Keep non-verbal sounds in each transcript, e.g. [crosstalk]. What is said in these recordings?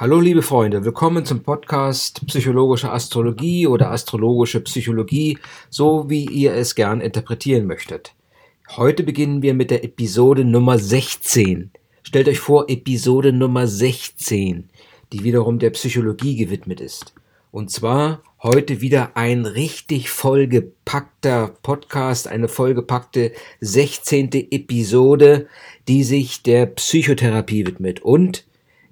Hallo liebe Freunde, willkommen zum Podcast Psychologische Astrologie oder Astrologische Psychologie, so wie ihr es gern interpretieren möchtet. Heute beginnen wir mit der Episode Nummer 16. Stellt euch vor, Episode Nummer 16, die wiederum der Psychologie gewidmet ist. Und zwar heute wieder ein richtig vollgepackter Podcast, eine vollgepackte 16. Episode, die sich der Psychotherapie widmet und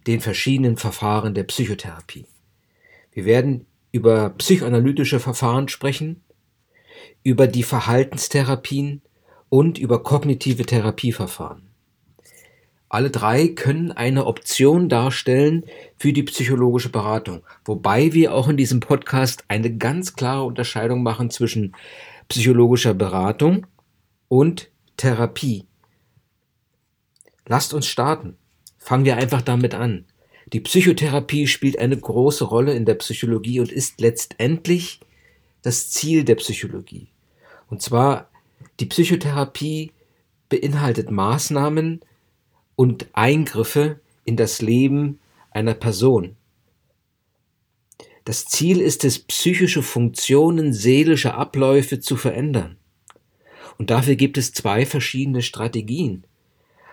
den verschiedenen Verfahren der Psychotherapie. Wir werden über psychoanalytische Verfahren sprechen, über die Verhaltenstherapien und über kognitive Therapieverfahren. Alle drei können eine Option darstellen für die psychologische Beratung, wobei wir auch in diesem Podcast eine ganz klare Unterscheidung machen zwischen psychologischer Beratung und Therapie. Lasst uns starten. Fangen wir einfach damit an. Die Psychotherapie spielt eine große Rolle in der Psychologie und ist letztendlich das Ziel der Psychologie. Und zwar, die Psychotherapie beinhaltet Maßnahmen und Eingriffe in das Leben einer Person. Das Ziel ist es, psychische Funktionen, seelische Abläufe zu verändern. Und dafür gibt es zwei verschiedene Strategien.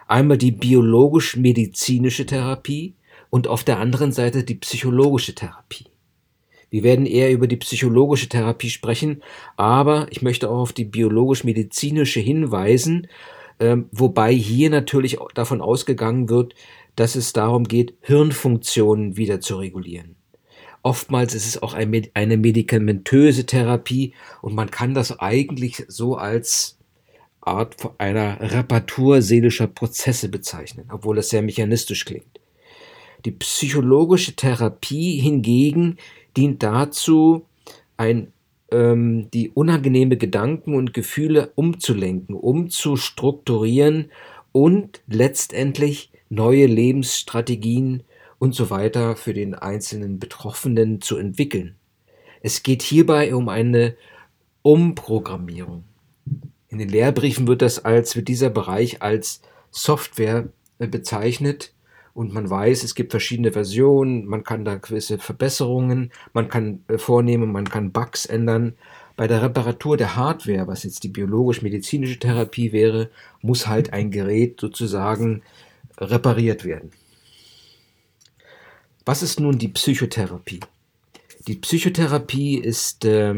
Einmal die biologisch-medizinische Therapie und auf der anderen Seite die psychologische Therapie. Wir werden eher über die psychologische Therapie sprechen, aber ich möchte auch auf die biologisch-medizinische hinweisen, ähm, wobei hier natürlich davon ausgegangen wird, dass es darum geht, Hirnfunktionen wieder zu regulieren. Oftmals ist es auch eine medikamentöse Therapie und man kann das eigentlich so als Art einer Reparatur seelischer Prozesse bezeichnen, obwohl das sehr mechanistisch klingt. Die psychologische Therapie hingegen dient dazu, ein, ähm, die unangenehme Gedanken und Gefühle umzulenken, umzustrukturieren und letztendlich neue Lebensstrategien und so weiter für den einzelnen Betroffenen zu entwickeln. Es geht hierbei um eine Umprogrammierung. In den Lehrbriefen wird das als, wird dieser Bereich als Software äh, bezeichnet und man weiß, es gibt verschiedene Versionen, man kann da gewisse Verbesserungen, man kann äh, vornehmen, man kann Bugs ändern. Bei der Reparatur der Hardware, was jetzt die biologisch-medizinische Therapie wäre, muss halt ein Gerät sozusagen repariert werden. Was ist nun die Psychotherapie? Die Psychotherapie ist äh,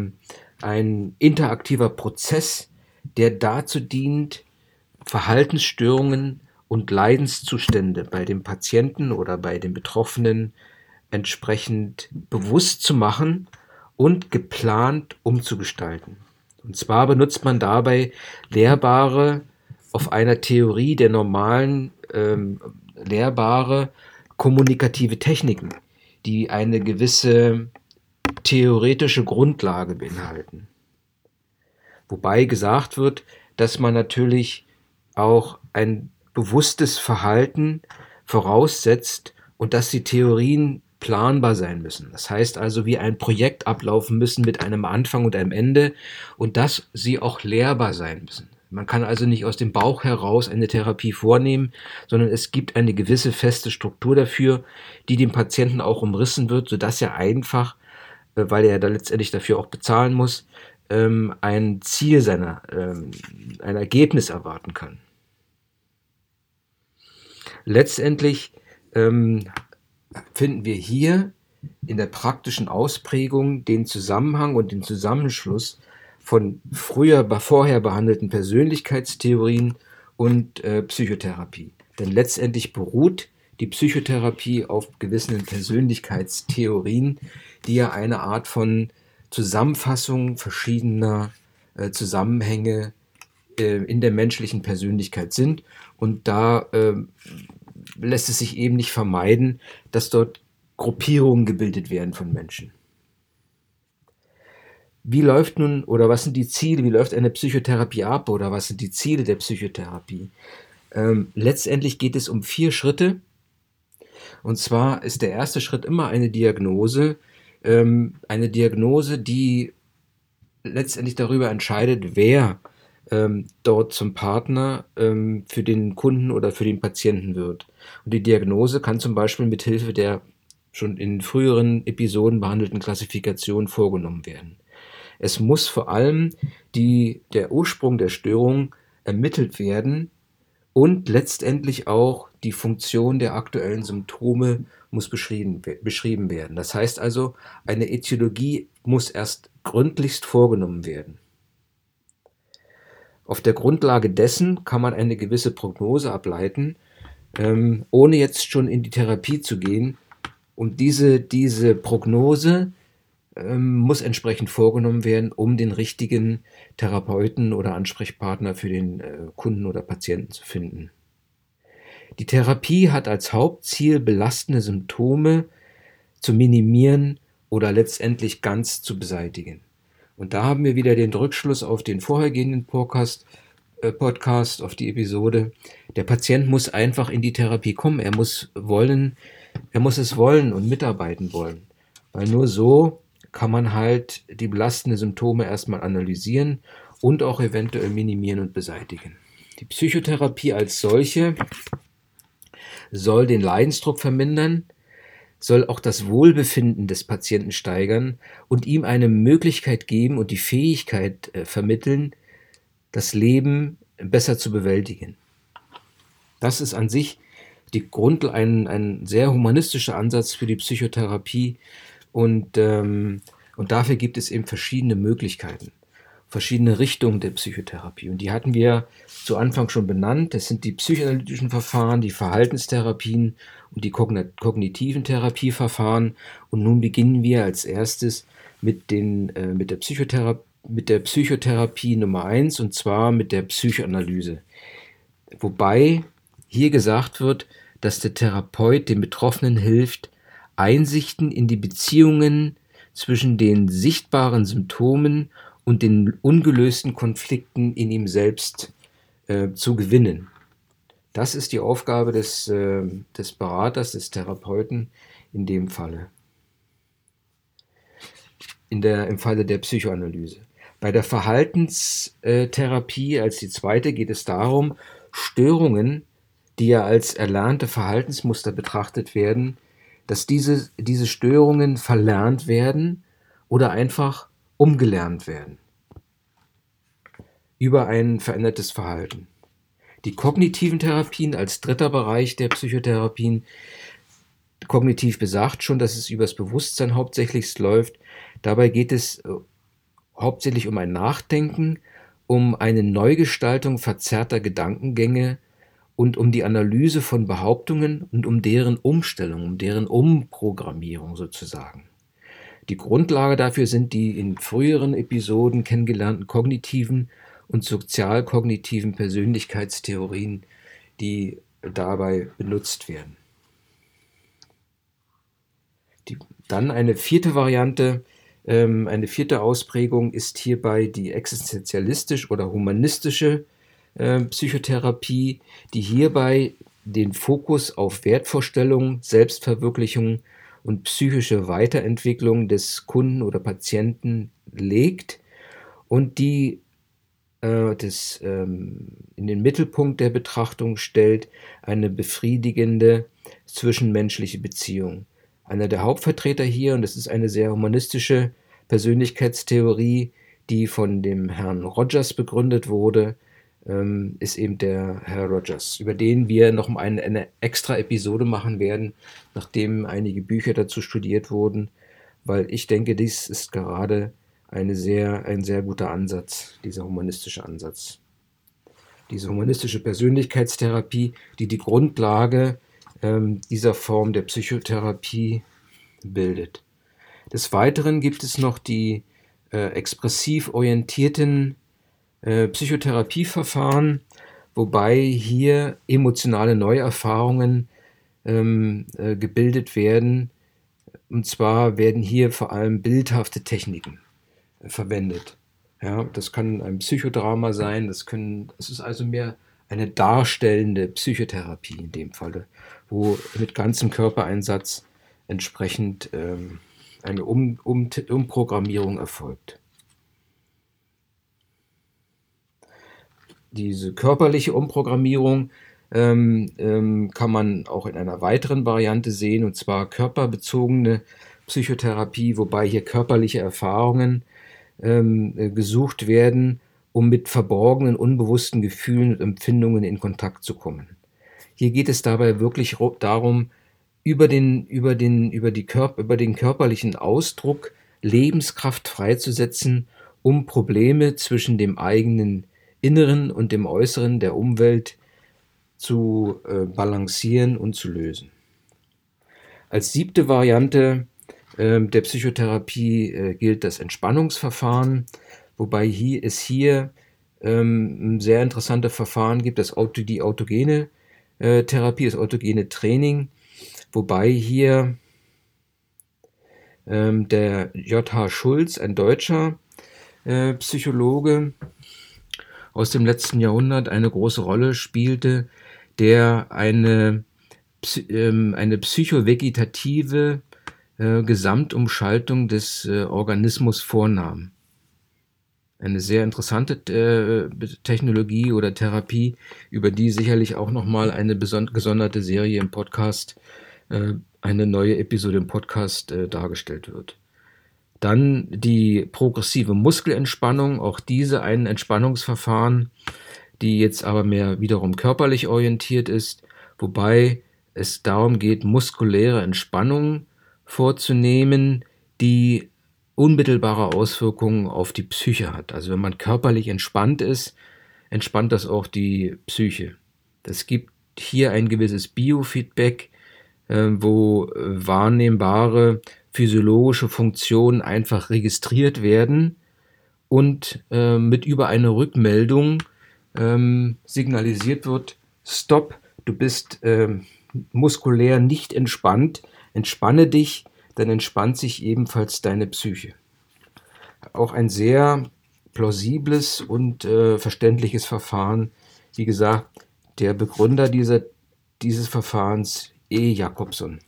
ein interaktiver Prozess, der dazu dient, Verhaltensstörungen und Leidenszustände bei dem Patienten oder bei den Betroffenen entsprechend bewusst zu machen und geplant umzugestalten. Und zwar benutzt man dabei lehrbare, auf einer Theorie der normalen ähm, lehrbare kommunikative Techniken, die eine gewisse theoretische Grundlage beinhalten. Wobei gesagt wird, dass man natürlich auch ein bewusstes Verhalten voraussetzt und dass die Theorien planbar sein müssen. Das heißt also, wie ein Projekt ablaufen müssen mit einem Anfang und einem Ende und dass sie auch lehrbar sein müssen. Man kann also nicht aus dem Bauch heraus eine Therapie vornehmen, sondern es gibt eine gewisse feste Struktur dafür, die dem Patienten auch umrissen wird, sodass er einfach, äh, weil er da letztendlich dafür auch bezahlen muss, ähm, ein Ziel seiner, ähm, ein Ergebnis erwarten kann. Letztendlich ähm, finden wir hier in der praktischen Ausprägung den Zusammenhang und den Zusammenschluss von früher vorher behandelten Persönlichkeitstheorien und äh, Psychotherapie. Denn letztendlich beruht die Psychotherapie auf gewissen Persönlichkeitstheorien, die ja eine Art von Zusammenfassung verschiedener äh, Zusammenhänge äh, in der menschlichen Persönlichkeit sind. Und da äh, lässt es sich eben nicht vermeiden, dass dort Gruppierungen gebildet werden von Menschen. Wie läuft nun oder was sind die Ziele, wie läuft eine Psychotherapie ab oder was sind die Ziele der Psychotherapie? Ähm, letztendlich geht es um vier Schritte. Und zwar ist der erste Schritt immer eine Diagnose, ähm, eine Diagnose, die letztendlich darüber entscheidet, wer ähm, dort zum Partner ähm, für den Kunden oder für den Patienten wird. Und die Diagnose kann zum Beispiel mit Hilfe der schon in früheren Episoden behandelten Klassifikation vorgenommen werden. Es muss vor allem die, der Ursprung der Störung ermittelt werden und letztendlich auch die Funktion der aktuellen Symptome muss beschrieben, beschrieben werden. Das heißt also, eine Ätiologie muss erst gründlichst vorgenommen werden. Auf der Grundlage dessen kann man eine gewisse Prognose ableiten, ähm, ohne jetzt schon in die Therapie zu gehen. Und diese, diese Prognose ähm, muss entsprechend vorgenommen werden, um den richtigen Therapeuten oder Ansprechpartner für den äh, Kunden oder Patienten zu finden. Die Therapie hat als Hauptziel, belastende Symptome zu minimieren oder letztendlich ganz zu beseitigen. Und da haben wir wieder den Rückschluss auf den vorhergehenden Podcast, äh, Podcast, auf die Episode. Der Patient muss einfach in die Therapie kommen. Er muss wollen, er muss es wollen und mitarbeiten wollen. Weil nur so kann man halt die belastenden Symptome erstmal analysieren und auch eventuell minimieren und beseitigen. Die Psychotherapie als solche soll den Leidensdruck vermindern, soll auch das Wohlbefinden des Patienten steigern und ihm eine Möglichkeit geben und die Fähigkeit äh, vermitteln, das Leben besser zu bewältigen. Das ist an sich die Grund, ein, ein sehr humanistischer Ansatz für die Psychotherapie und, ähm, und dafür gibt es eben verschiedene Möglichkeiten, verschiedene Richtungen der Psychotherapie. Und die hatten wir zu Anfang schon benannt. Das sind die psychoanalytischen Verfahren, die Verhaltenstherapien und die kognitiven Therapieverfahren. Und nun beginnen wir als erstes mit, den, äh, mit, der, Psychotherapie, mit der Psychotherapie Nummer eins und zwar mit der Psychoanalyse. Wobei hier gesagt wird, dass der Therapeut dem Betroffenen hilft, Einsichten in die Beziehungen zwischen den sichtbaren Symptomen und den ungelösten Konflikten in ihm selbst äh, zu gewinnen. Das ist die Aufgabe des, äh, des Beraters, des Therapeuten in dem Falle. In der, Im Falle der Psychoanalyse. Bei der Verhaltenstherapie als die zweite geht es darum, Störungen, die ja als erlernte Verhaltensmuster betrachtet werden, dass diese, diese Störungen verlernt werden oder einfach umgelernt werden über ein verändertes Verhalten. Die kognitiven Therapien als dritter Bereich der Psychotherapien, kognitiv besagt schon, dass es übers Bewusstsein hauptsächlich läuft. Dabei geht es äh, hauptsächlich um ein Nachdenken, um eine Neugestaltung verzerrter Gedankengänge und um die Analyse von Behauptungen und um deren Umstellung, um deren Umprogrammierung sozusagen. Die Grundlage dafür sind die in früheren Episoden kennengelernten kognitiven und sozialkognitiven Persönlichkeitstheorien, die dabei benutzt werden. Die, dann eine vierte Variante, ähm, eine vierte Ausprägung ist hierbei die existenzialistisch oder humanistische äh, Psychotherapie, die hierbei den Fokus auf Wertvorstellungen, Selbstverwirklichung und psychische Weiterentwicklung des Kunden oder Patienten legt und die äh, das ähm, in den Mittelpunkt der Betrachtung stellt eine befriedigende zwischenmenschliche Beziehung. Einer der Hauptvertreter hier, und das ist eine sehr humanistische Persönlichkeitstheorie, die von dem Herrn Rogers begründet wurde, ähm, ist eben der Herr Rogers, über den wir noch eine, eine extra Episode machen werden, nachdem einige Bücher dazu studiert wurden, weil ich denke, dies ist gerade eine sehr, ein sehr guter Ansatz, dieser humanistische Ansatz. Diese humanistische Persönlichkeitstherapie, die die Grundlage ähm, dieser Form der Psychotherapie bildet. Des Weiteren gibt es noch die äh, expressiv orientierten äh, Psychotherapieverfahren, wobei hier emotionale Neuerfahrungen ähm, äh, gebildet werden. Und zwar werden hier vor allem bildhafte Techniken verwendet. Ja, das kann ein Psychodrama sein, das, können, das ist also mehr eine darstellende Psychotherapie in dem Falle, wo mit ganzem Körpereinsatz entsprechend ähm, eine um, um, Umprogrammierung erfolgt. Diese körperliche Umprogrammierung ähm, ähm, kann man auch in einer weiteren Variante sehen, und zwar körperbezogene Psychotherapie, wobei hier körperliche Erfahrungen ähm, äh, gesucht werden, um mit verborgenen, unbewussten Gefühlen und Empfindungen in Kontakt zu kommen. Hier geht es dabei wirklich darum, über den, über den, über die Körper, über den körperlichen Ausdruck Lebenskraft freizusetzen, um Probleme zwischen dem eigenen Inneren und dem Äußeren der Umwelt zu äh, balancieren und zu lösen. Als siebte Variante äh, der Psychotherapie äh, gilt das Entspannungsverfahren, wobei hier, es hier ähm, ein sehr interessantes Verfahren gibt, das Auto, die autogene äh, Therapie, das autogene Training, wobei hier ähm, der J.H. Schulz, ein deutscher äh, Psychologe aus dem letzten Jahrhundert, eine große Rolle spielte, der eine, ähm, eine psychovegetative äh, Gesamtumschaltung des äh, Organismus vornahm. Eine sehr interessante äh, Technologie oder Therapie, über die sicherlich auch nochmal eine gesonderte Serie im Podcast, eine neue Episode im Podcast dargestellt wird. Dann die progressive Muskelentspannung, auch diese ein Entspannungsverfahren, die jetzt aber mehr wiederum körperlich orientiert ist, wobei es darum geht, muskuläre Entspannung vorzunehmen, die unmittelbare Auswirkungen auf die Psyche hat. Also wenn man körperlich entspannt ist, entspannt das auch die Psyche. Es gibt hier ein gewisses Biofeedback, äh, wo wahrnehmbare physiologische Funktionen einfach registriert werden und äh, mit über eine Rückmeldung ähm, signalisiert wird, stopp, du bist ähm, muskulär nicht entspannt, entspanne dich, dann entspannt sich ebenfalls deine Psyche. Auch ein sehr plausibles und äh, verständliches Verfahren. Wie gesagt, der Begründer dieser, dieses Verfahrens, E. Jakobson.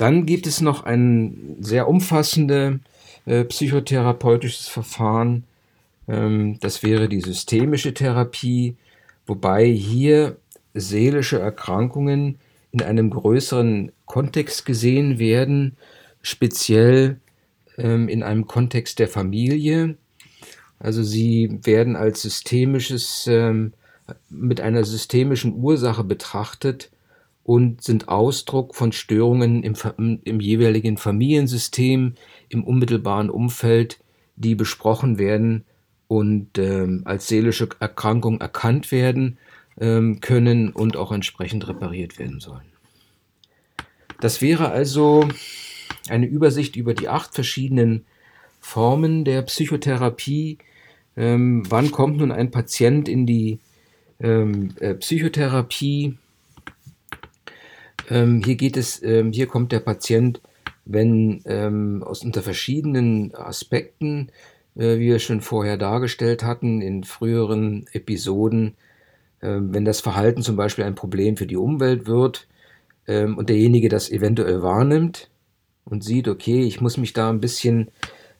Dann gibt es noch ein sehr umfassendes äh, psychotherapeutisches Verfahren. Ähm, das wäre die systemische Therapie, wobei hier seelische Erkrankungen in einem größeren Kontext gesehen werden, speziell ähm, in einem Kontext der Familie. Also sie werden als systemisches, ähm, mit einer systemischen Ursache betrachtet und sind Ausdruck von Störungen im, im jeweiligen Familiensystem, im unmittelbaren Umfeld, die besprochen werden und ähm, als seelische Erkrankung erkannt werden ähm, können und auch entsprechend repariert werden sollen. Das wäre also eine Übersicht über die acht verschiedenen Formen der Psychotherapie. Ähm, wann kommt nun ein Patient in die ähm, äh, Psychotherapie? Ähm, hier geht es, ähm, hier kommt der Patient, wenn ähm, aus unter verschiedenen Aspekten, äh, wie wir schon vorher dargestellt hatten in früheren Episoden, äh, wenn das Verhalten zum Beispiel ein Problem für die Umwelt wird ähm, und derjenige das eventuell wahrnimmt und sieht, okay, ich muss mich da ein bisschen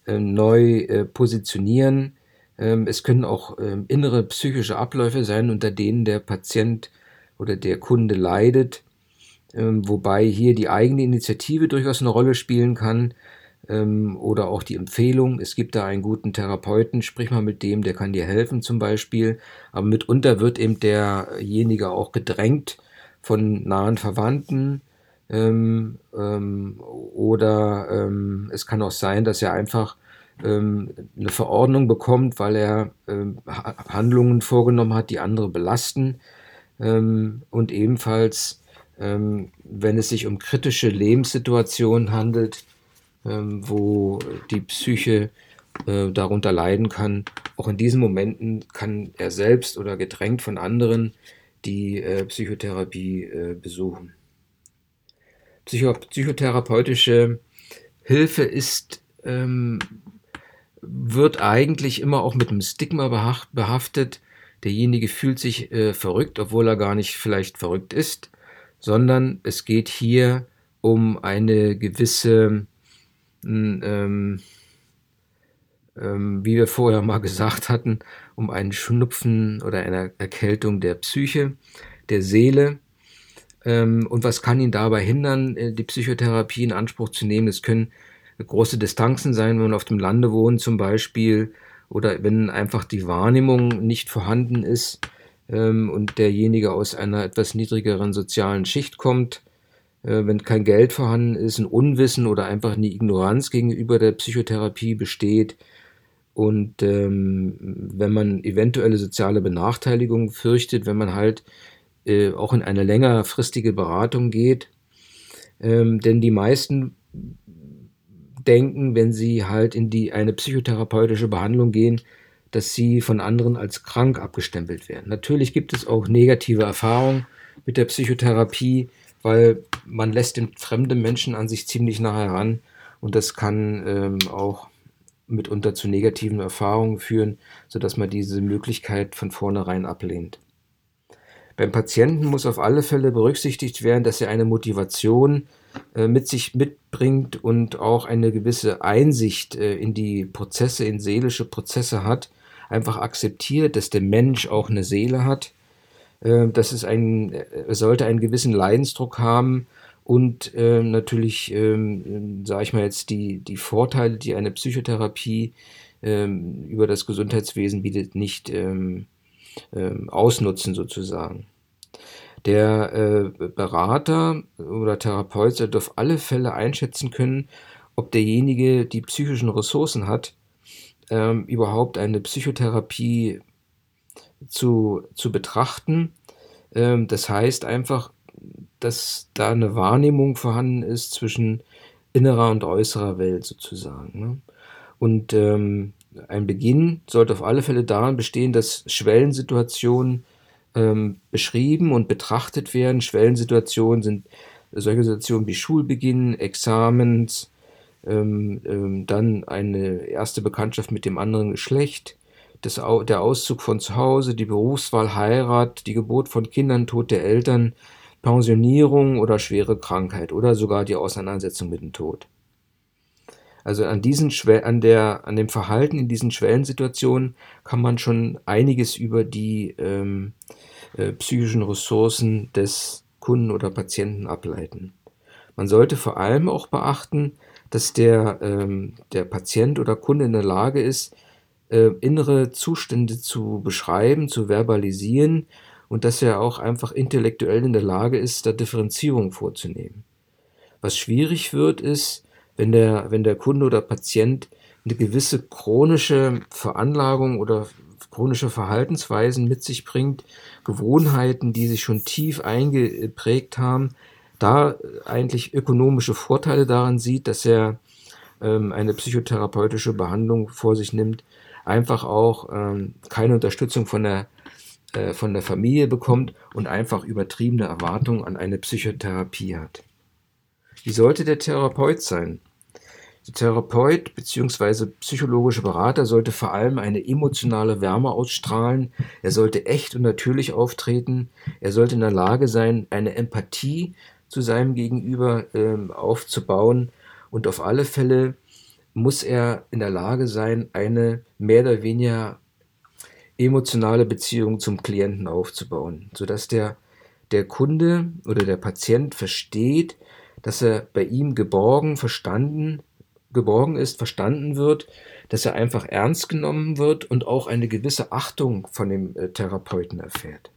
äh, neu äh, positionieren. Ähm, es können auch ähm, innere psychische Abläufe sein, unter denen der Patient oder der Kunde leidet wobei hier die eigene Initiative durchaus eine Rolle spielen kann ähm, oder auch die Empfehlung. Es gibt da einen guten Therapeuten, sprich mal mit dem, der kann dir helfen zum Beispiel. Aber mitunter wird eben derjenige auch gedrängt von nahen Verwandten. Ähm, ähm, oder ähm, es kann auch sein, dass er einfach ähm, eine Verordnung bekommt, weil er ähm, Handlungen vorgenommen hat, die andere belasten. Ähm, und ebenfalls ähm, wenn es sich um kritische Lebenssituationen handelt, ähm, wo die Psyche äh, darunter leiden kann. Auch in diesen Momenten kann er selbst oder gedrängt von anderen die äh, Psychotherapie äh, besuchen. Psycho psychotherapeutische Hilfe ist, ähm, wird eigentlich immer auch mit einem Stigma behaftet. Derjenige fühlt sich äh, verrückt, obwohl er gar nicht vielleicht verrückt ist sondern es geht hier um eine gewisse hm, ähm, ähm, wie wir vorher mal [laughs] gesagt hatten, um einen Schnupfen oder eine Erkältung der Psyche, der Seele. Ähm, und was kann ihn dabei hindern, äh, die Psychotherapie in Anspruch zu nehmen? Es können große Distanzen sein, wenn man auf dem Lande wohnt zum Beispiel, oder wenn einfach die Wahrnehmung nicht vorhanden ist ähm, und derjenige aus einer etwas niedrigeren sozialen Schicht kommt, äh, wenn kein Geld vorhanden ist, ein Unwissen oder einfach eine Ignoranz gegenüber der Psychotherapie besteht, und ähm, wenn man eventuelle soziale Benachteiligung fürchtet, wenn man halt äh, auch in eine längerfristige Beratung geht, ähm, denn die meisten denken, wenn sie halt in die eine psychotherapeutische Behandlung gehen, dass sie von anderen als krank abgestempelt werden. Natürlich gibt es auch negative Erfahrungen mit der Psychotherapie, weil man lässt den fremden Menschen an sich ziemlich nah heran und das kann ähm, auch mitunter zu negativen Erfahrungen führen, sodass man diese Möglichkeit von vornherein ablehnt. Beim Patienten muss auf alle Fälle berücksichtigt werden, dass er eine Motivation mit sich mitbringt und auch eine gewisse Einsicht äh, in die Prozesse, in seelische Prozesse hat, einfach akzeptiert, dass der Mensch auch eine Seele hat, äh, dass es ein, sollte einen gewissen Leidensdruck haben und äh, natürlich, ähm, sage ich mal jetzt, die, die Vorteile, die eine Psychotherapie ähm, über das Gesundheitswesen bietet, nicht ähm ausnutzen sozusagen. Der äh, Berater oder Therapeut sollte auf alle Fälle einschätzen können, ob derjenige die psychischen Ressourcen hat, ähm, überhaupt eine Psychotherapie zu, zu betrachten. Ähm, das heißt einfach, dass da eine Wahrnehmung vorhanden ist zwischen innerer und äußerer Welt sozusagen. Ne? Und ähm, ein Beginn sollte auf alle Fälle daran bestehen, dass Schwellensituationen ähm, beschrieben und betrachtet werden. Schwellensituationen sind solche Situationen wie Schulbeginn, Examens, ähm, ähm, dann eine erste Bekanntschaft mit dem anderen Geschlecht, das, der Auszug von zu Hause, die Berufswahl, Heirat, die Geburt von Kindern, Tod der Eltern, Pensionierung oder schwere Krankheit oder sogar die Auseinandersetzung mit dem Tod. Also an, diesen an, der, an dem Verhalten in diesen Schwellensituationen kann man schon einiges über die ähm, äh, psychischen Ressourcen des Kunden oder Patienten ableiten. Man sollte vor allem auch beachten, dass der, ähm, der Patient oder Kunde in der Lage ist, äh, innere Zustände zu beschreiben, zu verbalisieren und dass er auch einfach intellektuell in der Lage ist, da Differenzierung vorzunehmen. Was schwierig wird, ist, wenn der, wenn der Kunde oder Patient eine gewisse chronische Veranlagung oder chronische Verhaltensweisen mit sich bringt, Gewohnheiten, die sich schon tief eingeprägt haben, da eigentlich ökonomische Vorteile daran sieht, dass er ähm, eine psychotherapeutische Behandlung vor sich nimmt, einfach auch ähm, keine Unterstützung von der äh, von der Familie bekommt und einfach übertriebene Erwartungen an eine Psychotherapie hat. Wie sollte der Therapeut sein? Der Therapeut bzw. psychologische Berater sollte vor allem eine emotionale Wärme ausstrahlen, er sollte echt und natürlich auftreten, er sollte in der Lage sein, eine Empathie zu seinem Gegenüber äh, aufzubauen und auf alle Fälle muss er in der Lage sein, eine mehr oder weniger emotionale Beziehung zum Klienten aufzubauen, sodass der, der Kunde oder der Patient versteht, dass er bei ihm geborgen, verstanden, geborgen ist, verstanden wird, dass er einfach ernst genommen wird und auch eine gewisse Achtung von dem äh, Therapeuten erfährt.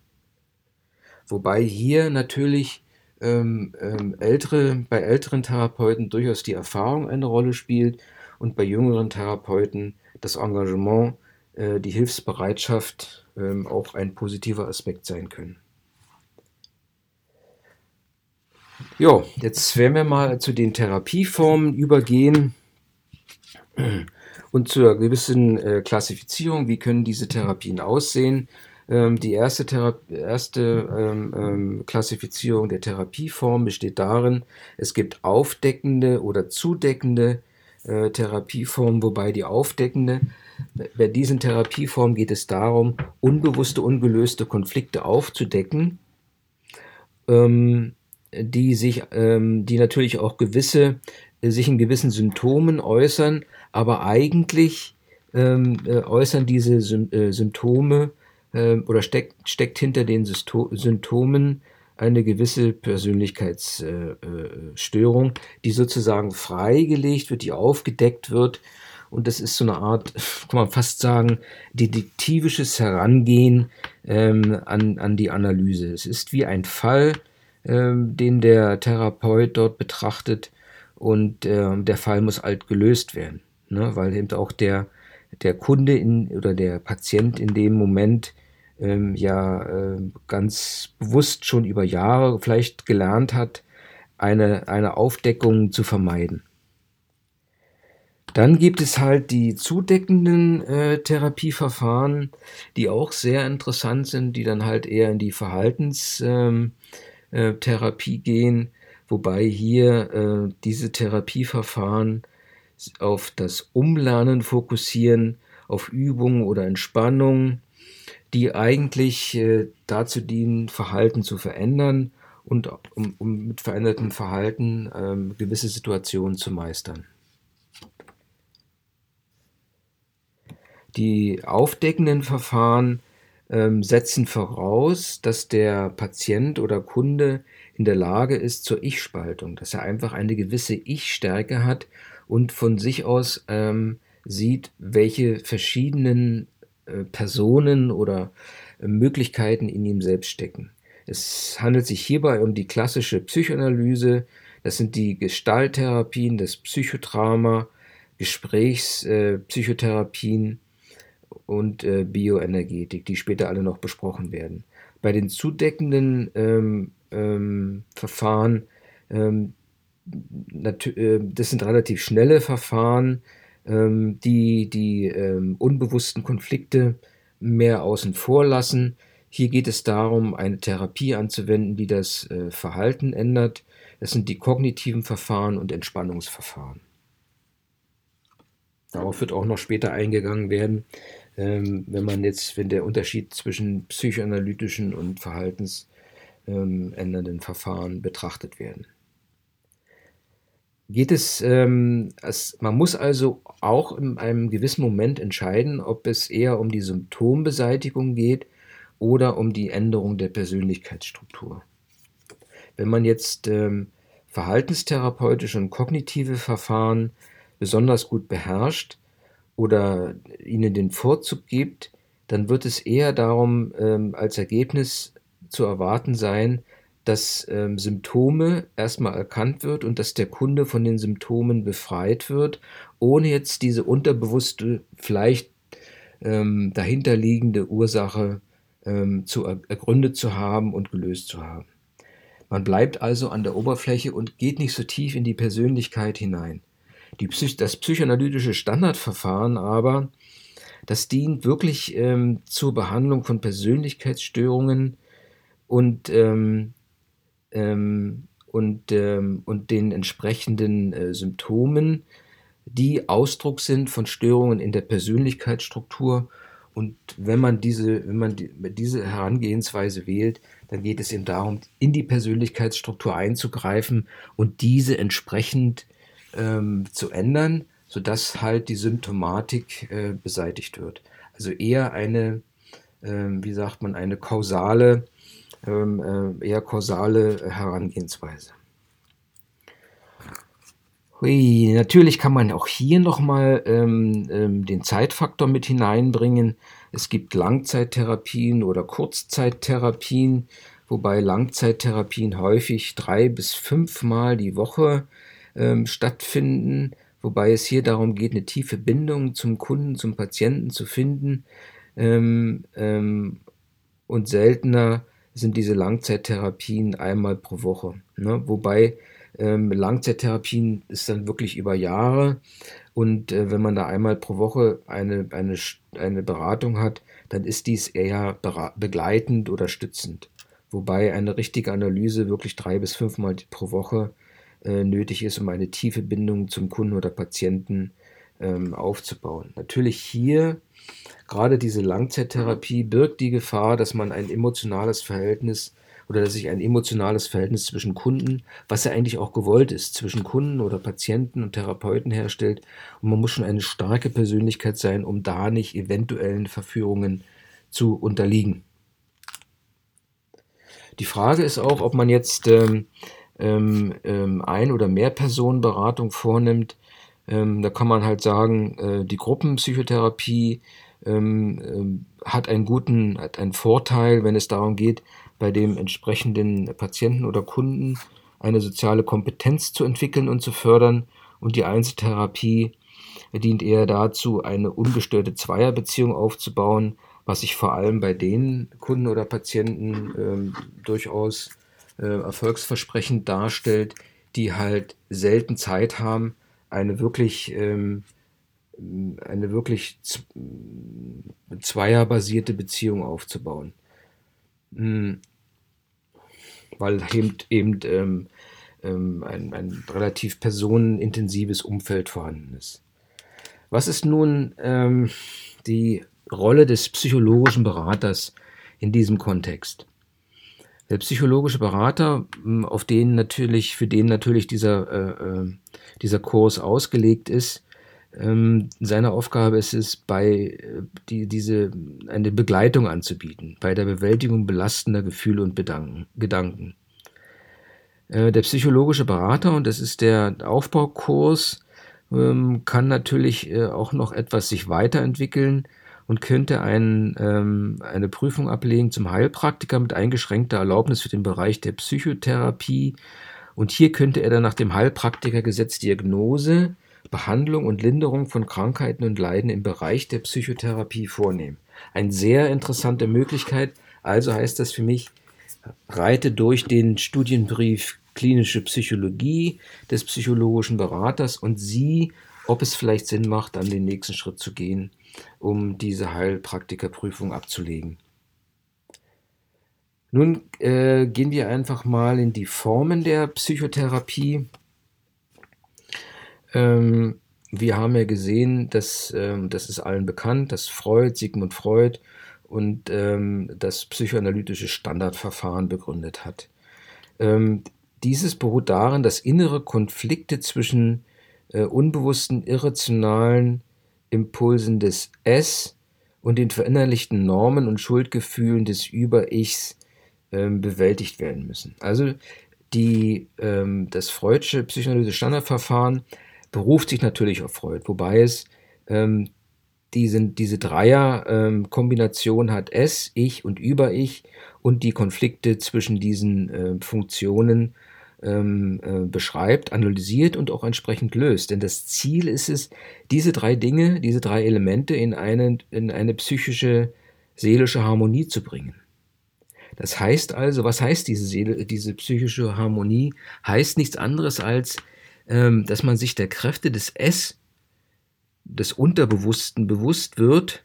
Wobei hier natürlich ähm, ähm, ältere, bei älteren Therapeuten durchaus die Erfahrung eine Rolle spielt und bei jüngeren Therapeuten das Engagement äh, die Hilfsbereitschaft ähm, auch ein positiver Aspekt sein können. Ja, jetzt werden wir mal zu den Therapieformen übergehen und zur gewissen äh, Klassifizierung. Wie können diese Therapien aussehen? Ähm, die erste, Thera erste ähm, ähm, Klassifizierung der Therapieform besteht darin, es gibt aufdeckende oder zudeckende äh, Therapieformen, wobei die aufdeckende bei diesen Therapieformen geht es darum, unbewusste, ungelöste Konflikte aufzudecken, ähm, die sich, ähm, die natürlich auch gewisse, sich in gewissen Symptomen äußern, aber eigentlich ähm, äh, äußern diese Sym äh, Symptome äh, oder steck, steckt hinter den Systo Symptomen eine gewisse Persönlichkeitsstörung, äh, die sozusagen freigelegt wird, die aufgedeckt wird. Und das ist so eine Art, [laughs] kann man fast sagen, detektivisches Herangehen ähm, an, an die Analyse. Es ist wie ein Fall, ähm, den der Therapeut dort betrachtet und äh, der Fall muss halt gelöst werden, ne? weil eben auch der, der Kunde in, oder der Patient in dem Moment ähm, ja äh, ganz bewusst schon über Jahre vielleicht gelernt hat, eine, eine Aufdeckung zu vermeiden. Dann gibt es halt die zudeckenden äh, Therapieverfahren, die auch sehr interessant sind, die dann halt eher in die Verhaltenstherapie ähm, äh, gehen, wobei hier äh, diese Therapieverfahren auf das Umlernen fokussieren, auf Übungen oder Entspannung, die eigentlich äh, dazu dienen, Verhalten zu verändern und um, um mit verändertem Verhalten ähm, gewisse Situationen zu meistern. Die aufdeckenden Verfahren ähm, setzen voraus, dass der Patient oder Kunde in der Lage ist zur Ich-Spaltung, dass er einfach eine gewisse Ich-Stärke hat und von sich aus ähm, sieht, welche verschiedenen äh, Personen oder äh, Möglichkeiten in ihm selbst stecken. Es handelt sich hierbei um die klassische Psychoanalyse, das sind die Gestalttherapien, das Psychodrama, Gesprächspsychotherapien äh, und äh, Bioenergetik, die später alle noch besprochen werden. Bei den zudeckenden ähm, ähm, Verfahren, ähm, äh, das sind relativ schnelle Verfahren, ähm, die die ähm, unbewussten Konflikte mehr außen vor lassen. Hier geht es darum, eine Therapie anzuwenden, die das äh, Verhalten ändert. Das sind die kognitiven Verfahren und Entspannungsverfahren. Darauf wird auch noch später eingegangen werden, ähm, wenn man jetzt, wenn der Unterschied zwischen psychoanalytischen und verhaltensändernden Verfahren betrachtet werden. Geht es, ähm, es, man muss also auch in einem gewissen Moment entscheiden, ob es eher um die Symptombeseitigung geht oder um die Änderung der Persönlichkeitsstruktur. Wenn man jetzt ähm, verhaltenstherapeutische und kognitive Verfahren besonders gut beherrscht, oder ihnen den Vorzug gibt, dann wird es eher darum ähm, als Ergebnis zu erwarten sein, dass ähm, Symptome erstmal erkannt wird und dass der Kunde von den Symptomen befreit wird, ohne jetzt diese unterbewusste, vielleicht ähm, dahinterliegende Ursache ähm, zu ergründet zu haben und gelöst zu haben. Man bleibt also an der Oberfläche und geht nicht so tief in die Persönlichkeit hinein. Die Psych das psychoanalytische Standardverfahren aber, das dient wirklich ähm, zur Behandlung von Persönlichkeitsstörungen und, ähm, ähm, und, ähm, und den entsprechenden äh, Symptomen, die Ausdruck sind von Störungen in der Persönlichkeitsstruktur. Und wenn man diese, wenn man die, diese Herangehensweise wählt, dann geht es eben darum, in die Persönlichkeitsstruktur einzugreifen und diese entsprechend ähm, zu ändern, sodass halt die Symptomatik äh, beseitigt wird. Also eher eine, äh, wie sagt man, eine kausale, eher kausale Herangehensweise. Hui, natürlich kann man auch hier nochmal ähm, ähm, den Zeitfaktor mit hineinbringen. Es gibt Langzeittherapien oder Kurzzeittherapien, wobei Langzeittherapien häufig drei bis fünfmal die Woche ähm, stattfinden, wobei es hier darum geht, eine tiefe Bindung zum Kunden, zum Patienten zu finden. Ähm, ähm, und seltener sind diese Langzeittherapien einmal pro Woche. Ne? Wobei ähm, Langzeittherapien ist dann wirklich über Jahre. Und äh, wenn man da einmal pro Woche eine, eine, eine Beratung hat, dann ist dies eher begleitend oder stützend. Wobei eine richtige Analyse wirklich drei bis fünfmal pro Woche äh, nötig ist, um eine tiefe Bindung zum Kunden oder Patienten ähm, aufzubauen. Natürlich hier, gerade diese Langzeittherapie birgt die Gefahr, dass man ein emotionales Verhältnis oder dass sich ein emotionales Verhältnis zwischen Kunden, was ja eigentlich auch gewollt ist, zwischen Kunden oder Patienten und Therapeuten herstellt. Und man muss schon eine starke Persönlichkeit sein, um da nicht eventuellen Verführungen zu unterliegen. Die Frage ist auch, ob man jetzt ähm, ähm, ähm ein oder mehr Personenberatung vornimmt. Ähm, da kann man halt sagen, äh, die Gruppenpsychotherapie ähm, ähm, hat einen guten, hat einen Vorteil, wenn es darum geht, bei dem entsprechenden Patienten oder Kunden eine soziale Kompetenz zu entwickeln und zu fördern. Und die Einzeltherapie dient eher dazu, eine ungestörte Zweierbeziehung aufzubauen, was sich vor allem bei den Kunden oder Patienten ähm, durchaus äh, erfolgsversprechend darstellt, die halt selten Zeit haben, eine wirklich ähm, eine wirklich zweierbasierte Beziehung aufzubauen. Hm. Weil eben, eben ähm, ähm, ein, ein, relativ personenintensives Umfeld vorhanden ist. Was ist nun ähm, die Rolle des psychologischen Beraters in diesem Kontext? Der psychologische Berater, hm, auf den natürlich, für den natürlich dieser, äh, äh, dieser Kurs ausgelegt ist, ähm, seine Aufgabe ist es, bei äh, die, diese eine Begleitung anzubieten, bei der Bewältigung belastender Gefühle und Bedanken, Gedanken. Äh, der psychologische Berater, und das ist der Aufbaukurs, ähm, kann natürlich äh, auch noch etwas sich weiterentwickeln und könnte ein, ähm, eine Prüfung ablegen zum Heilpraktiker mit eingeschränkter Erlaubnis für den Bereich der Psychotherapie. Und hier könnte er dann nach dem Heilpraktikergesetz Diagnose, Behandlung und Linderung von Krankheiten und Leiden im Bereich der Psychotherapie vornehmen. Eine sehr interessante Möglichkeit. Also heißt das für mich, reite durch den Studienbrief klinische Psychologie des psychologischen Beraters und sieh, ob es vielleicht Sinn macht, dann den nächsten Schritt zu gehen, um diese Heilpraktikerprüfung abzulegen. Nun äh, gehen wir einfach mal in die Formen der Psychotherapie. Ähm, wir haben ja gesehen, dass ähm, das ist allen bekannt, dass Freud, Sigmund Freud und ähm, das psychoanalytische Standardverfahren begründet hat. Ähm, dieses beruht darin, dass innere Konflikte zwischen äh, unbewussten, irrationalen Impulsen des S und den verinnerlichten Normen und Schuldgefühlen des Über-Ichs ähm, bewältigt werden müssen. Also die, ähm, das Freudsche psychoanalytische Standardverfahren beruft sich natürlich auf Freud, wobei es ähm, diese, diese Dreier-Kombination ähm, hat S, Ich und Über-Ich und die Konflikte zwischen diesen äh, Funktionen ähm, äh, beschreibt, analysiert und auch entsprechend löst. Denn das Ziel ist es, diese drei Dinge, diese drei Elemente in eine, in eine psychische, seelische Harmonie zu bringen. Das heißt also, was heißt diese, Seele, diese psychische Harmonie? Heißt nichts anderes als, ähm, dass man sich der Kräfte des S, des Unterbewussten bewusst wird,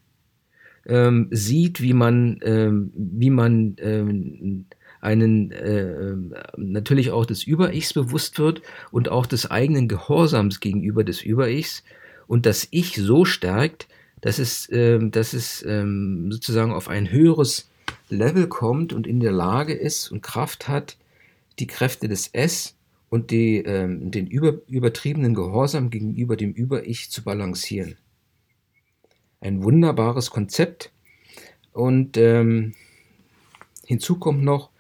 ähm, sieht, wie man, ähm, wie man ähm, einen äh, natürlich auch des Über-Ichs bewusst wird und auch des eigenen Gehorsams gegenüber des Über-Ichs und das Ich so stärkt, dass es, äh, dass es ähm, sozusagen auf ein höheres Level kommt und in der Lage ist und Kraft hat, die Kräfte des S und die, ähm, den über, übertriebenen Gehorsam gegenüber dem Über-Ich zu balancieren. Ein wunderbares Konzept. Und ähm, hinzu kommt noch,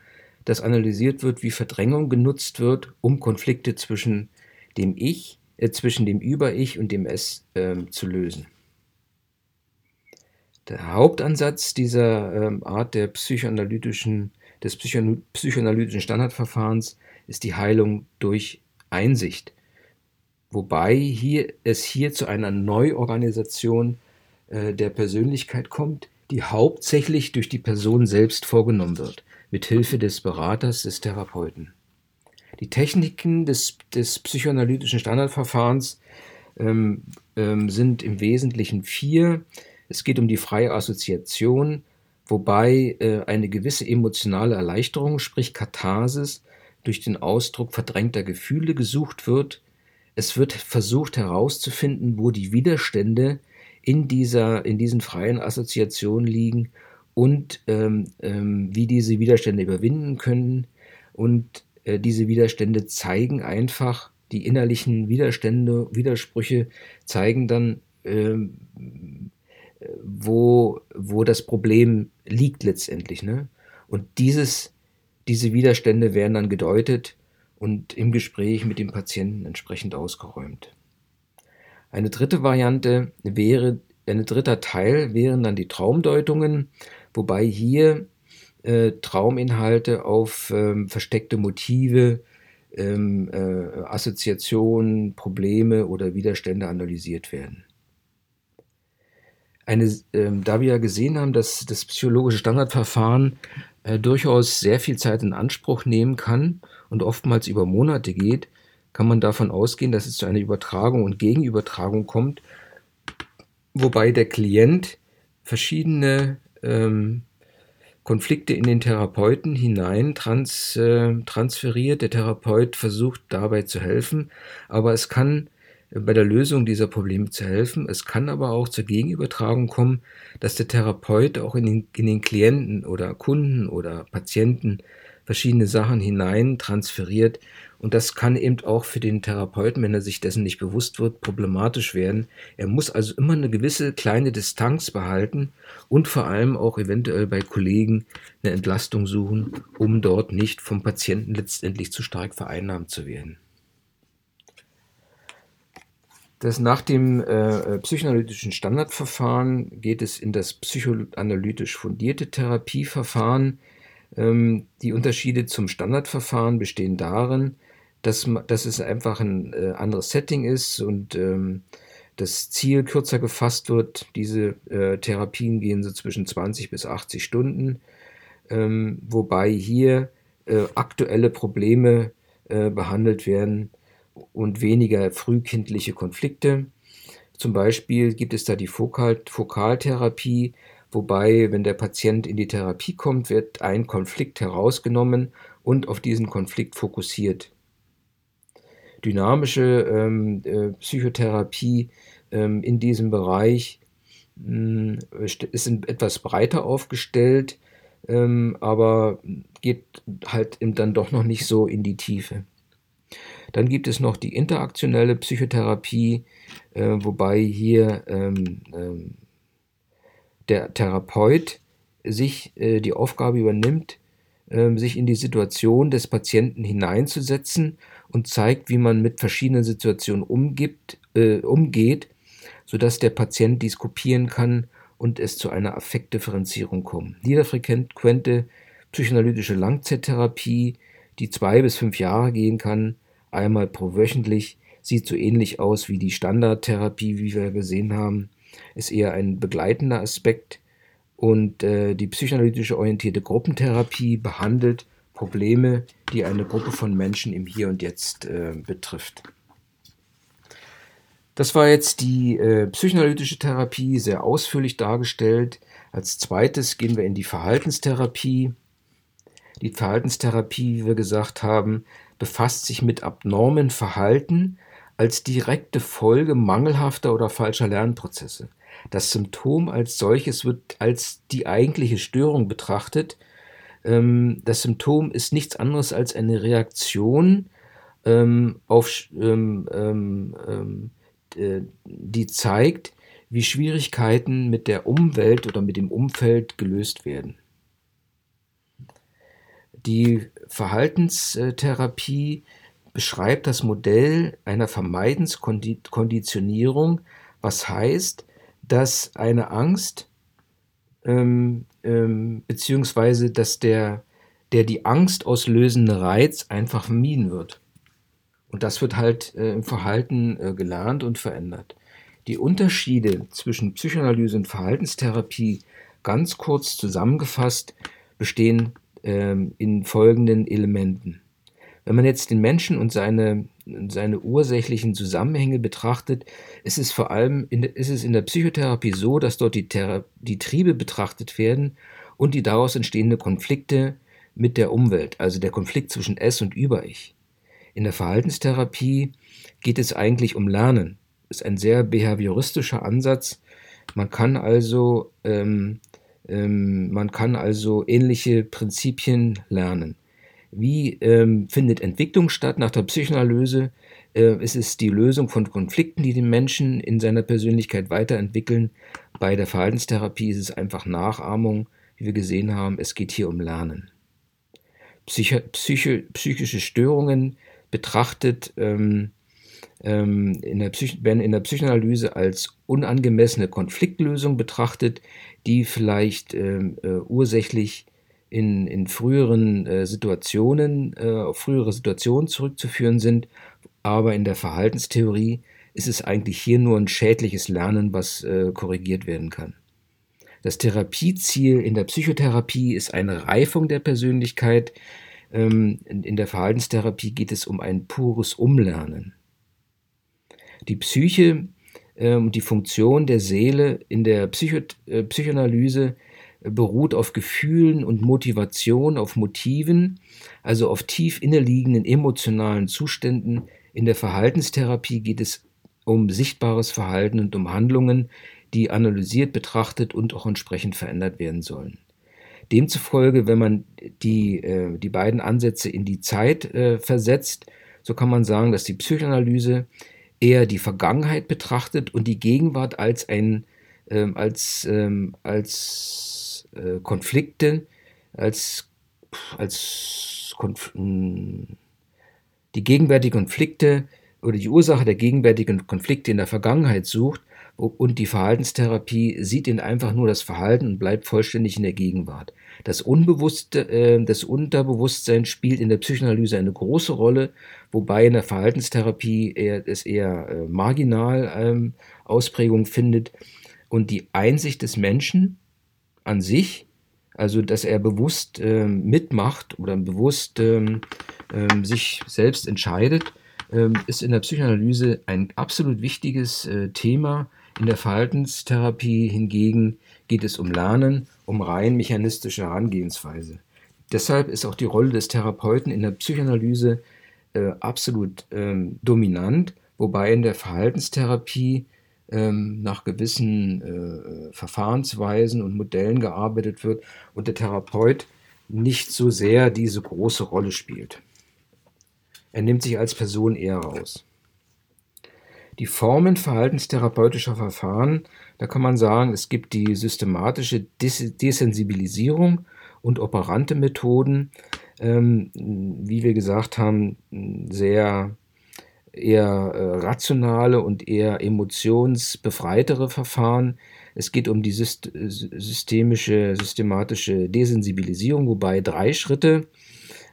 dass analysiert wird, wie Verdrängung genutzt wird, um Konflikte zwischen dem Ich, äh, zwischen dem Über-Ich und dem Es äh, zu lösen. Der Hauptansatz dieser ähm, Art der psychoanalytischen, des psychoanalytischen Standardverfahrens ist die Heilung durch Einsicht. Wobei hier, es hier zu einer Neuorganisation äh, der Persönlichkeit kommt, die hauptsächlich durch die Person selbst vorgenommen wird, mit Hilfe des Beraters, des Therapeuten. Die Techniken des, des psychoanalytischen Standardverfahrens ähm, ähm, sind im Wesentlichen vier. Es geht um die freie Assoziation, wobei äh, eine gewisse emotionale Erleichterung, sprich Katharsis, durch den Ausdruck verdrängter Gefühle gesucht wird. Es wird versucht herauszufinden, wo die Widerstände in, dieser, in diesen freien Assoziationen liegen, und ähm, ähm, wie diese Widerstände überwinden können. Und äh, diese Widerstände zeigen einfach, die innerlichen Widerstände, Widersprüche zeigen dann, ähm, wo, wo das Problem liegt letztendlich. Ne? Und dieses, diese Widerstände werden dann gedeutet und im Gespräch mit dem Patienten entsprechend ausgeräumt. Eine dritte Variante wäre, ein dritter Teil wären dann die Traumdeutungen, wobei hier äh, Trauminhalte auf ähm, versteckte Motive, ähm, äh, Assoziationen, Probleme oder Widerstände analysiert werden. Eine, ähm, da wir ja gesehen haben, dass das psychologische Standardverfahren äh, durchaus sehr viel Zeit in Anspruch nehmen kann und oftmals über Monate geht, kann man davon ausgehen, dass es zu einer Übertragung und Gegenübertragung kommt, wobei der Klient verschiedene ähm, Konflikte in den Therapeuten hinein trans, äh, transferiert. Der Therapeut versucht dabei zu helfen, aber es kann äh, bei der Lösung dieser Probleme zu helfen. Es kann aber auch zur Gegenübertragung kommen, dass der Therapeut auch in den, in den Klienten oder Kunden oder Patienten verschiedene Sachen hinein transferiert. Und das kann eben auch für den Therapeuten, wenn er sich dessen nicht bewusst wird, problematisch werden. Er muss also immer eine gewisse kleine Distanz behalten und vor allem auch eventuell bei Kollegen eine Entlastung suchen, um dort nicht vom Patienten letztendlich zu stark vereinnahmt zu werden. Das nach dem äh, psychoanalytischen Standardverfahren geht es in das psychoanalytisch fundierte Therapieverfahren, ähm, die Unterschiede zum Standardverfahren bestehen darin, dass, dass es einfach ein äh, anderes Setting ist und ähm, das Ziel kürzer gefasst wird. Diese äh, Therapien gehen so zwischen 20 bis 80 Stunden, ähm, wobei hier äh, aktuelle Probleme äh, behandelt werden und weniger frühkindliche Konflikte. Zum Beispiel gibt es da die Fokal Fokaltherapie, wobei, wenn der Patient in die Therapie kommt, wird ein Konflikt herausgenommen und auf diesen Konflikt fokussiert. Dynamische ähm, äh, Psychotherapie ähm, in diesem Bereich äh, ist etwas breiter aufgestellt, ähm, aber geht halt dann doch noch nicht so in die Tiefe. Dann gibt es noch die interaktionelle Psychotherapie, äh, wobei hier ähm, ähm, der Therapeut sich äh, die Aufgabe übernimmt, äh, sich in die Situation des Patienten hineinzusetzen und zeigt, wie man mit verschiedenen Situationen umgibt, äh, umgeht, sodass der Patient dies kopieren kann und es zu einer Affektdifferenzierung kommt. Niederfrequente psychoanalytische Langzeittherapie, die zwei bis fünf Jahre gehen kann, einmal pro wöchentlich, sieht so ähnlich aus wie die Standardtherapie, wie wir gesehen haben ist eher ein begleitender Aspekt und äh, die psychoanalytische orientierte Gruppentherapie behandelt Probleme, die eine Gruppe von Menschen im Hier und Jetzt äh, betrifft. Das war jetzt die äh, psychoanalytische Therapie, sehr ausführlich dargestellt. Als zweites gehen wir in die Verhaltenstherapie. Die Verhaltenstherapie, wie wir gesagt haben, befasst sich mit abnormen Verhalten, als direkte Folge mangelhafter oder falscher Lernprozesse. Das Symptom als solches wird als die eigentliche Störung betrachtet. Ähm, das Symptom ist nichts anderes als eine Reaktion ähm, auf, ähm, die zeigt, wie Schwierigkeiten mit der Umwelt oder mit dem Umfeld gelöst werden. Die Verhaltenstherapie beschreibt das Modell einer Vermeidenskonditionierung, was heißt, dass eine Angst ähm, ähm, beziehungsweise dass der, der die Angst auslösende Reiz einfach vermieden wird. Und das wird halt äh, im Verhalten äh, gelernt und verändert. Die Unterschiede zwischen Psychoanalyse und Verhaltenstherapie ganz kurz zusammengefasst bestehen ähm, in folgenden Elementen. Wenn man jetzt den Menschen und seine, seine ursächlichen Zusammenhänge betrachtet, ist es vor allem in, ist es in der Psychotherapie so, dass dort die, Thera die Triebe betrachtet werden und die daraus entstehenden Konflikte mit der Umwelt, also der Konflikt zwischen Es und Über-Ich. In der Verhaltenstherapie geht es eigentlich um Lernen. Das ist ein sehr behavioristischer Ansatz. Man kann also ähm, Ähm, man kann also ähnliche Prinzipien lernen. Wie ähm, findet Entwicklung statt nach der Psychoanalyse? Äh, es ist die Lösung von Konflikten, die den Menschen in seiner Persönlichkeit weiterentwickeln. Bei der Verhaltenstherapie ist es einfach Nachahmung, wie wir gesehen haben. Es geht hier um Lernen. Psycho Psycho psychische Störungen betrachtet ähm, ähm, in der werden in der Psychoanalyse als unangemessene Konfliktlösung betrachtet, die vielleicht ähm, äh, ursächlich in, in früheren äh, Situationen, äh, auf frühere Situationen zurückzuführen sind, aber in der Verhaltenstheorie ist es eigentlich hier nur ein schädliches Lernen, was äh, korrigiert werden kann. Das Therapieziel in der Psychotherapie ist eine Reifung der Persönlichkeit. Ähm, in, in der Verhaltenstherapie geht es um ein pures Umlernen. Die Psyche ähm, und die Funktion der Seele in der Psycho äh, Psychoanalyse beruht auf Gefühlen und Motivation, auf Motiven, also auf tief innerliegenden emotionalen Zuständen. In der Verhaltenstherapie geht es um sichtbares Verhalten und um Handlungen, die analysiert, betrachtet und auch entsprechend verändert werden sollen. Demzufolge, wenn man die, äh, die beiden Ansätze in die Zeit äh, versetzt, so kann man sagen, dass die Psychoanalyse eher die Vergangenheit betrachtet und die Gegenwart als ein ähm, als, ähm, als äh, Konflikte, als, als Konf die gegenwärtigen Konflikte oder die Ursache der gegenwärtigen Konflikte in der Vergangenheit sucht und die Verhaltenstherapie sieht ihn einfach nur das Verhalten und bleibt vollständig in der Gegenwart. Das Unbewusste, äh, das Unterbewusstsein spielt in der Psychoanalyse eine große Rolle, wobei in der Verhaltenstherapie eher, es eher äh, marginal ähm, Ausprägung findet. Und die Einsicht des Menschen an sich, also dass er bewusst äh, mitmacht oder bewusst ähm, ähm, sich selbst entscheidet, ähm, ist in der Psychoanalyse ein absolut wichtiges äh, Thema. In der Verhaltenstherapie hingegen geht es um Lernen, um rein mechanistische Herangehensweise. Deshalb ist auch die Rolle des Therapeuten in der Psychoanalyse äh, absolut ähm, dominant, wobei in der Verhaltenstherapie ähm, nach gewissen äh, Verfahrensweisen und Modellen gearbeitet wird und der Therapeut nicht so sehr diese große Rolle spielt. Er nimmt sich als Person eher raus. Die Formen verhaltenstherapeutischer Verfahren, da kann man sagen, es gibt die systematische Des Desensibilisierung und operante Methoden, ähm, wie wir gesagt haben, sehr eher äh, rationale und eher emotionsbefreitere Verfahren. Es geht um die syst systemische, systematische Desensibilisierung, wobei drei Schritte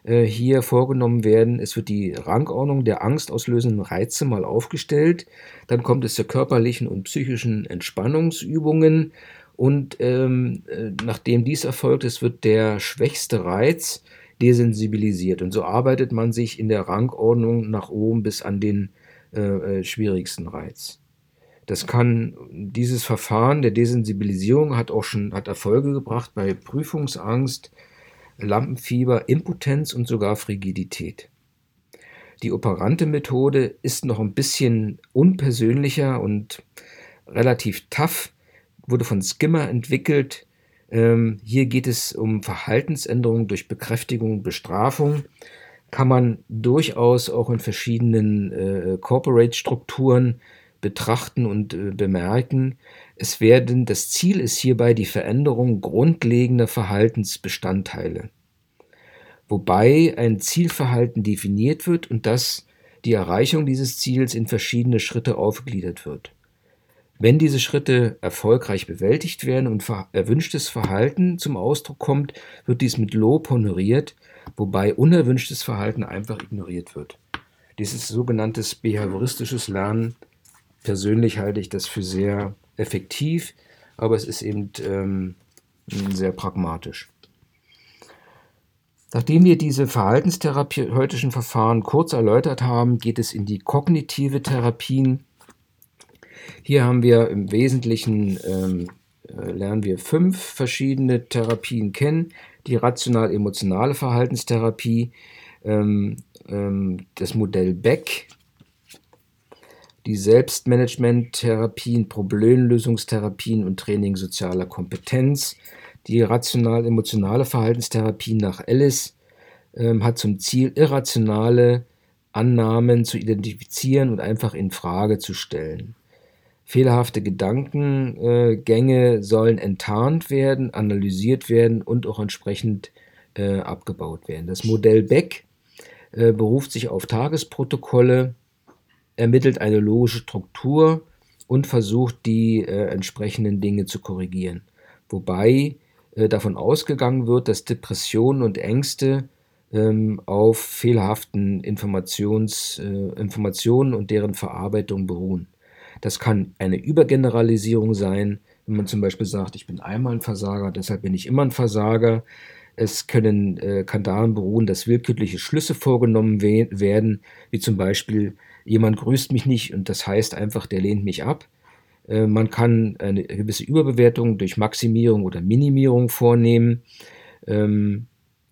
äh, hier vorgenommen werden. Es wird die Rangordnung der angstauslösenden Reize mal aufgestellt. Dann kommt es zur körperlichen und psychischen Entspannungsübungen. Und ähm, äh, nachdem dies erfolgt ist, wird der schwächste Reiz desensibilisiert. Und so arbeitet man sich in der Rangordnung nach oben bis an den äh, äh schwierigsten Reiz. Das kann, dieses Verfahren der Desensibilisierung hat auch schon, hat Erfolge gebracht bei Prüfungsangst, Lampenfieber, Impotenz und sogar Frigidität. Die operante Methode ist noch ein bisschen unpersönlicher und relativ tough, wurde von Skimmer entwickelt. Ähm, hier geht es um Verhaltensänderungen durch Bekräftigung, Bestrafung. Kann man durchaus auch in verschiedenen äh, Corporate-Strukturen betrachten und äh, bemerken. Es werden, das Ziel ist hierbei die Veränderung grundlegender Verhaltensbestandteile, wobei ein Zielverhalten definiert wird und dass die Erreichung dieses Ziels in verschiedene Schritte aufgegliedert wird. Wenn diese Schritte erfolgreich bewältigt werden und erwünschtes Verhalten zum Ausdruck kommt, wird dies mit Lob honoriert, wobei unerwünschtes Verhalten einfach ignoriert wird. Dieses sogenanntes behavioristisches Lernen persönlich halte ich das für sehr effektiv, aber es ist eben ähm, sehr pragmatisch. Nachdem wir diese verhaltenstherapeutischen Verfahren kurz erläutert haben, geht es in die kognitive Therapien. Hier haben wir im Wesentlichen, ähm, äh, lernen wir fünf verschiedene Therapien kennen. Die rational-emotionale Verhaltenstherapie, ähm, ähm, das Modell Beck, die Selbstmanagement-Therapien, Problemlösungstherapien und Training sozialer Kompetenz, Die rational-emotionale Verhaltenstherapie nach Ellis ähm, hat zum Ziel, irrationale Annahmen zu identifizieren und einfach in Frage zu stellen. Fehlerhafte Gedankengänge sollen enttarnt werden, analysiert werden und auch entsprechend äh, abgebaut werden. Das Modell Beck äh, beruft sich auf Tagesprotokolle, ermittelt eine logische Struktur und versucht die äh, entsprechenden Dinge zu korrigieren. Wobei davon ausgegangen wird, dass Depressionen und Ängste ähm, auf fehlerhaften Informations, Informationen und deren Verarbeitung beruhen. Das kann eine Übergeneralisierung sein, wenn man zum Beispiel sagt, ich bin einmal ein Versager, deshalb bin ich immer ein Versager. Es können, äh, kann daran beruhen, dass willkürliche Schlüsse vorgenommen we werden, wie zum Beispiel, jemand grüßt mich nicht und das heißt einfach, der lehnt mich ab. Äh, man kann eine gewisse Überbewertung durch Maximierung oder Minimierung vornehmen. Ähm,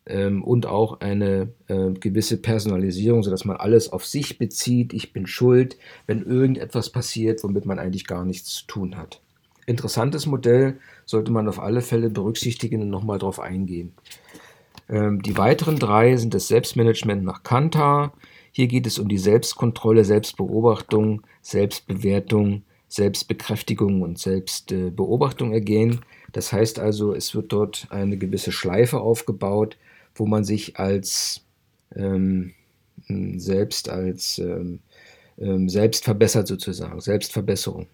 ähm, und auch eine äh, gewisse Personalisierung, sodass man alles auf sich bezieht. Ich bin schuld, wenn irgendetwas passiert, womit man eigentlich gar nichts zu tun hat. Interessantes Modell sollte man auf alle Fälle berücksichtigen und nochmal darauf eingehen. Ähm, die weiteren drei sind das Selbstmanagement nach Kantar. Hier geht es um die Selbstkontrolle, Selbstbeobachtung, Selbstbewertung, Selbstbekräftigung und Selbstbeobachtung ergehen. Das heißt also, es wird dort eine gewisse Schleife aufgebaut, wo man sich als ähm, selbst als ähm, ähm, selbst verbessert sozusagen, Selbstverbesserung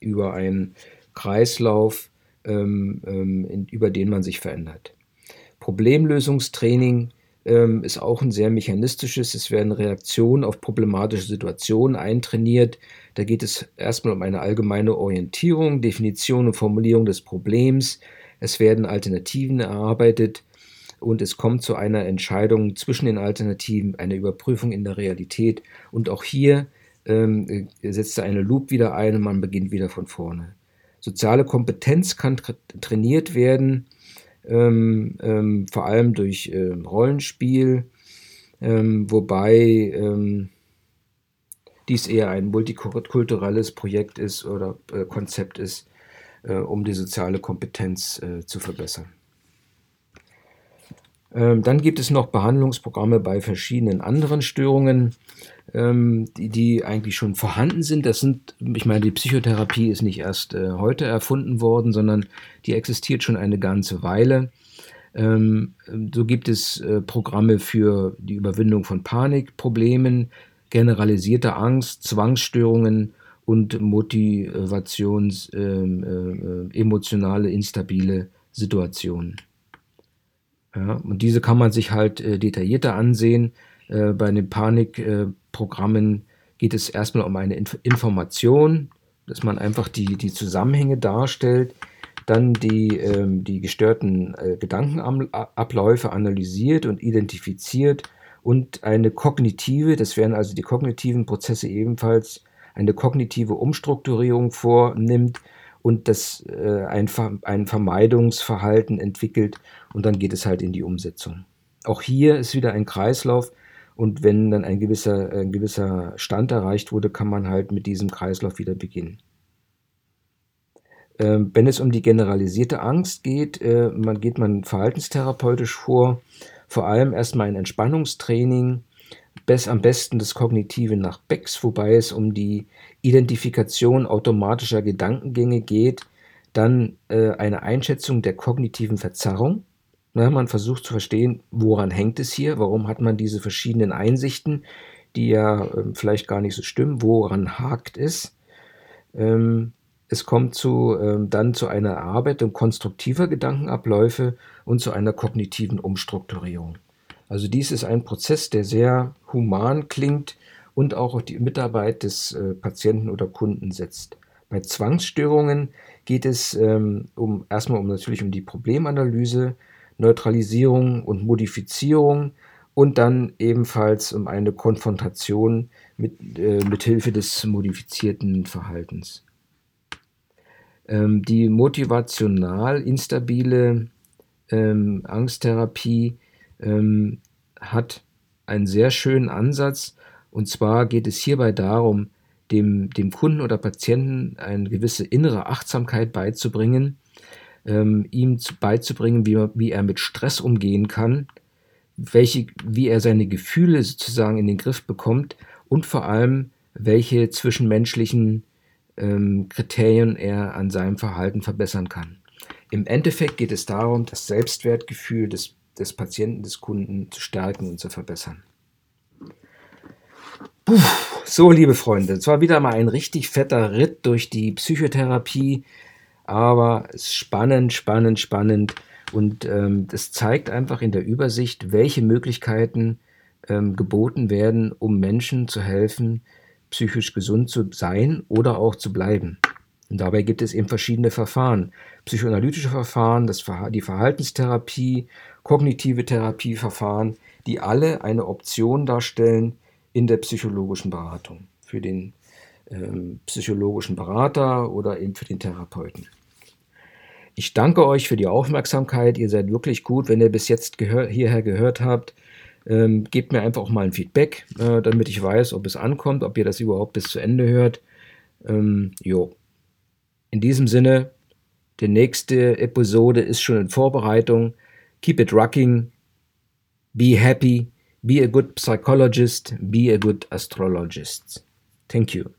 über einen Kreislauf, ähm, ähm, in, über den man sich verändert. Problemlösungstraining ähm, ist auch ein sehr mechanistisches. Es werden Reaktionen auf problematische Situationen eintrainiert. Da geht es erstmal um eine allgemeine Orientierung, Definition und Formulierung des Problems. Es werden Alternativen erarbeitet und es kommt zu einer Entscheidung zwischen den Alternativen, einer Überprüfung in der Realität. Und auch hier ähm, setzt eine Loop wieder ein und man beginnt wieder von vorne. Soziale Kompetenz kann tra trainiert werden, ähm, ähm, vor allem durch äh, Rollenspiel, ähm, wobei ähm, dies eher ein multikulturelles Projekt ist oder äh, Konzept ist, äh, um die soziale Kompetenz äh, zu verbessern. Ähm, dann gibt es noch Behandlungsprogramme bei verschiedenen anderen Störungen, ähm, die, die, eigentlich schon vorhanden sind. Das sind, ich meine, die Psychotherapie ist nicht erst äh, heute erfunden worden, sondern die existiert schon eine ganze Weile. Ähm, so gibt es äh, Programme für die Überwindung von Panikproblemen, generalisierte Angst, Zwangsstörungen und Motivations, äh, äh, instabile Situationen. Ja, und diese kann man sich halt äh, detaillierter ansehen. Äh, bei den Panikprogrammen äh, geht es erstmal um eine Inf Information, dass man einfach die, die Zusammenhänge darstellt, dann die, ähm, die gestörten äh, Gedankenabläufe analysiert und identifiziert und eine kognitive, das wären also die kognitiven Prozesse ebenfalls, eine kognitive Umstrukturierung vornimmt, und das äh, ein, ein Vermeidungsverhalten entwickelt und dann geht es halt in die Umsetzung. Auch hier ist wieder ein Kreislauf und wenn dann ein gewisser, ein gewisser Stand erreicht wurde, kann man halt mit diesem Kreislauf wieder beginnen. Ähm, wenn es um die generalisierte Angst geht, äh, man geht man verhaltenstherapeutisch vor, vor allem erstmal ein Entspannungstraining, best, am besten das Kognitive nach Becks, wobei es um die Identifikation automatischer Gedankengänge geht, dann äh, eine Einschätzung der kognitiven Verzerrung. Na, man versucht zu verstehen, woran hängt es hier, warum hat man diese verschiedenen Einsichten, die ja äh, vielleicht gar nicht so stimmen, woran hakt es. Ähm, es kommt zu, ähm, dann zu einer Erarbeitung konstruktiver Gedankenabläufe und zu einer kognitiven Umstrukturierung. Also dies ist ein Prozess, der sehr human klingt und auch auf die Mitarbeit des äh, Patienten oder Kunden setzt. Bei Zwangsstörungen geht es ähm, um, erstmal um natürlich um die Problemanalyse, Neutralisierung und Modifizierung und dann ebenfalls um eine Konfrontation mit, äh, mit Hilfe des modifizierten Verhaltens. Ähm, die motivational instabile ähm, Angsttherapie ähm, hat einen sehr schönen Ansatz. Und zwar geht es hierbei darum, dem, dem Kunden oder Patienten eine gewisse innere Achtsamkeit beizubringen, ähm, ihm zu, beizubringen, wie, wie er mit Stress umgehen kann, welche, wie er seine Gefühle sozusagen in den Griff bekommt und vor allem, welche zwischenmenschlichen ähm, Kriterien er an seinem Verhalten verbessern kann. Im Endeffekt geht es darum, das Selbstwertgefühl des, des Patienten, des Kunden zu stärken und zu verbessern. Puh, so, liebe Freunde, es war wieder mal ein richtig fetter Ritt durch die Psychotherapie, aber spannend, spannend, spannend und ähm, zeigt einfach in der Übersicht, welche Möglichkeiten ähm, geboten werden, um Menschen zu helfen, psychisch gesund zu sein oder auch zu bleiben. Und dabei gibt es eben verschiedene Verfahren. Psychoanalytische Verfahren, das, die Verhaltenstherapie, kognitive Therapieverfahren, die alle eine Option darstellen in der psychologischen Beratung für den ähm, psychologischen Berater oder eben für den Therapeuten. Ich danke euch für die Aufmerksamkeit. Ihr seid wirklich gut, wenn ihr bis jetzt gehör hierher gehört habt. Ähm, gebt mir einfach auch mal ein Feedback, äh, damit ich weiß, ob es ankommt, ob ihr das überhaupt bis zu Ende hört. Ähm, jo. In diesem Sinne, die nächste Episode ist schon in Vorbereitung. Keep it rocking. Be happy. Be a good psychologist. Be a good astrologist. Thank you.